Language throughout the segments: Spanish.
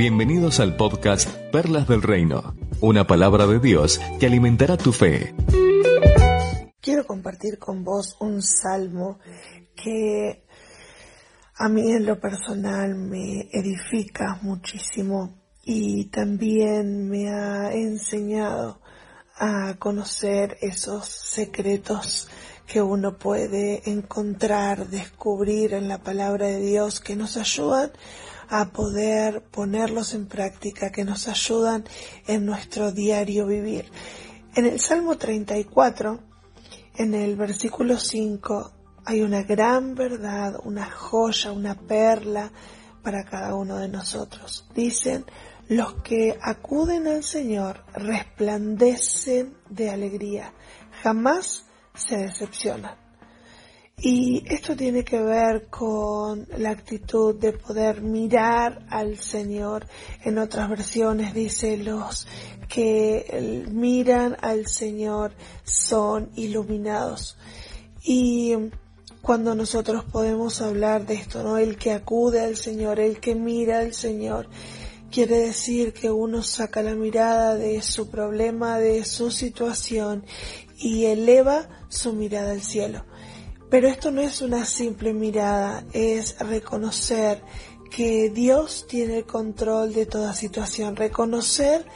Bienvenidos al podcast Perlas del Reino, una palabra de Dios que alimentará tu fe. Quiero compartir con vos un salmo que a mí en lo personal me edifica muchísimo y también me ha enseñado a conocer esos secretos que uno puede encontrar, descubrir en la palabra de Dios que nos ayudan a poder ponerlos en práctica, que nos ayudan en nuestro diario vivir. En el Salmo 34, en el versículo 5, hay una gran verdad, una joya, una perla para cada uno de nosotros. Dicen, los que acuden al Señor resplandecen de alegría, jamás se decepcionan. Y esto tiene que ver con la actitud de poder mirar al Señor. En otras versiones dice los que miran al Señor son iluminados. Y cuando nosotros podemos hablar de esto, ¿no? El que acude al Señor, el que mira al Señor, quiere decir que uno saca la mirada de su problema, de su situación y eleva su mirada al cielo. Pero esto no es una simple mirada, es reconocer que Dios tiene el control de toda situación, reconocer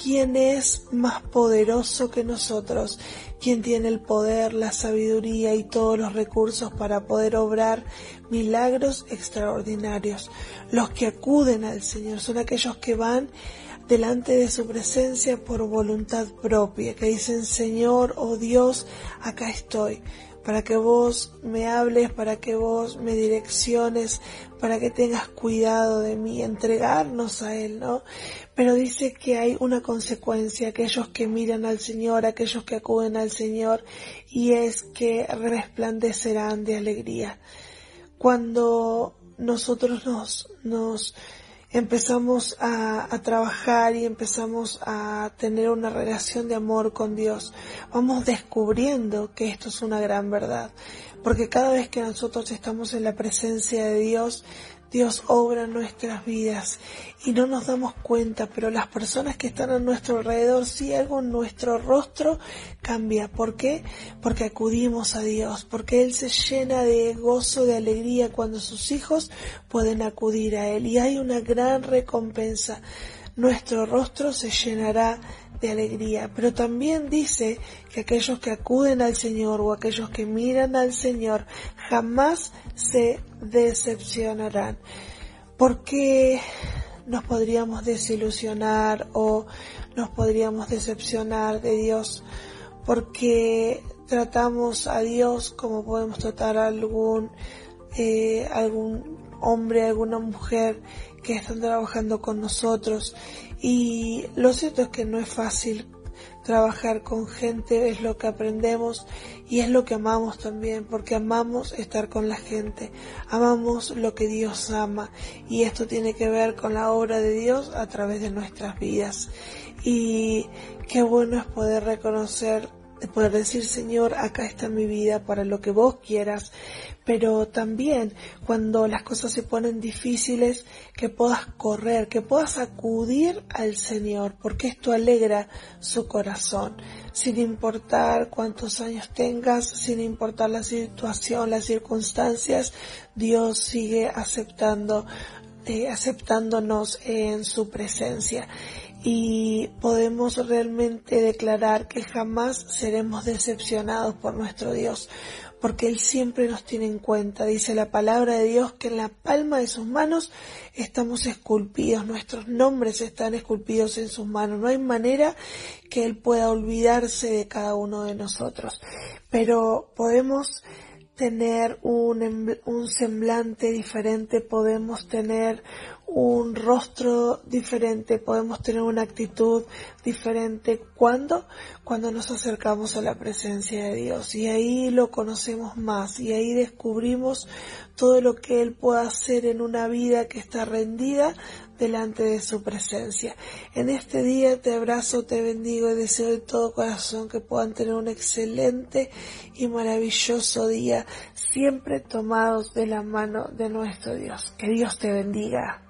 quién es más poderoso que nosotros, quién tiene el poder, la sabiduría y todos los recursos para poder obrar milagros extraordinarios. Los que acuden al Señor son aquellos que van delante de su presencia por voluntad propia, que dicen, Señor, oh Dios, acá estoy para que vos me hables, para que vos me direcciones, para que tengas cuidado de mí, entregarnos a Él, ¿no? Pero dice que hay una consecuencia, aquellos que miran al Señor, aquellos que acuden al Señor, y es que resplandecerán de alegría. Cuando nosotros nos, nos empezamos a, a, trabajar y empezamos a tener una relación de amor con Dios, vamos descubriendo que esto es una gran verdad. Porque cada vez que nosotros estamos en la presencia de Dios, Dios obra nuestras vidas y no nos damos cuenta, pero las personas que están a nuestro alrededor, si algo en nuestro rostro cambia. ¿Por qué? Porque acudimos a Dios, porque Él se llena de gozo, de alegría cuando sus hijos pueden acudir a Él y hay una gran recompensa. Nuestro rostro se llenará de alegría, pero también dice que aquellos que acuden al Señor o aquellos que miran al Señor jamás se decepcionarán. porque nos podríamos desilusionar o nos podríamos decepcionar de Dios? Porque tratamos a Dios como podemos tratar a algún, eh, algún hombre, alguna mujer que están trabajando con nosotros y lo cierto es que no es fácil trabajar con gente, es lo que aprendemos y es lo que amamos también, porque amamos estar con la gente, amamos lo que Dios ama y esto tiene que ver con la obra de Dios a través de nuestras vidas. Y qué bueno es poder reconocer de poder decir, Señor, acá está mi vida para lo que vos quieras, pero también cuando las cosas se ponen difíciles, que puedas correr, que puedas acudir al Señor, porque esto alegra su corazón, sin importar cuántos años tengas, sin importar la situación, las circunstancias, Dios sigue aceptando, aceptándonos en su presencia y podemos realmente declarar que jamás seremos decepcionados por nuestro Dios, porque Él siempre nos tiene en cuenta. Dice la palabra de Dios que en la palma de sus manos estamos esculpidos, nuestros nombres están esculpidos en sus manos. No hay manera que Él pueda olvidarse de cada uno de nosotros, pero podemos tener un, un semblante diferente, podemos tener un rostro diferente, podemos tener una actitud diferente. ¿Cuándo? Cuando nos acercamos a la presencia de Dios y ahí lo conocemos más y ahí descubrimos todo lo que Él puede hacer en una vida que está rendida delante de su presencia. En este día te abrazo, te bendigo y deseo de todo corazón que puedan tener un excelente y maravilloso día, siempre tomados de la mano de nuestro Dios. Que Dios te bendiga.